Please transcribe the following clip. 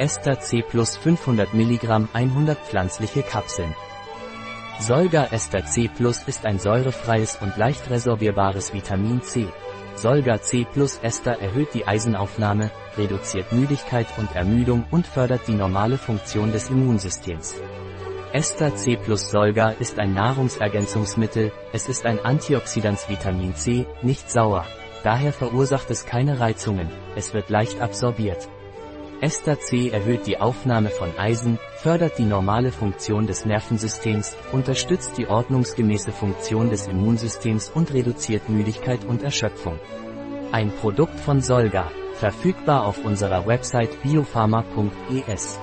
Ester C plus 500 mg 100 pflanzliche Kapseln. Solga Ester C plus ist ein säurefreies und leicht resorbierbares Vitamin C. Solga C plus Ester erhöht die Eisenaufnahme, reduziert Müdigkeit und Ermüdung und fördert die normale Funktion des Immunsystems. Ester C plus Solga ist ein Nahrungsergänzungsmittel, es ist ein Antioxidans Vitamin C, nicht sauer. Daher verursacht es keine Reizungen, es wird leicht absorbiert. Ester C erhöht die Aufnahme von Eisen, fördert die normale Funktion des Nervensystems, unterstützt die ordnungsgemäße Funktion des Immunsystems und reduziert Müdigkeit und Erschöpfung. Ein Produkt von Solga, verfügbar auf unserer Website biopharma.es.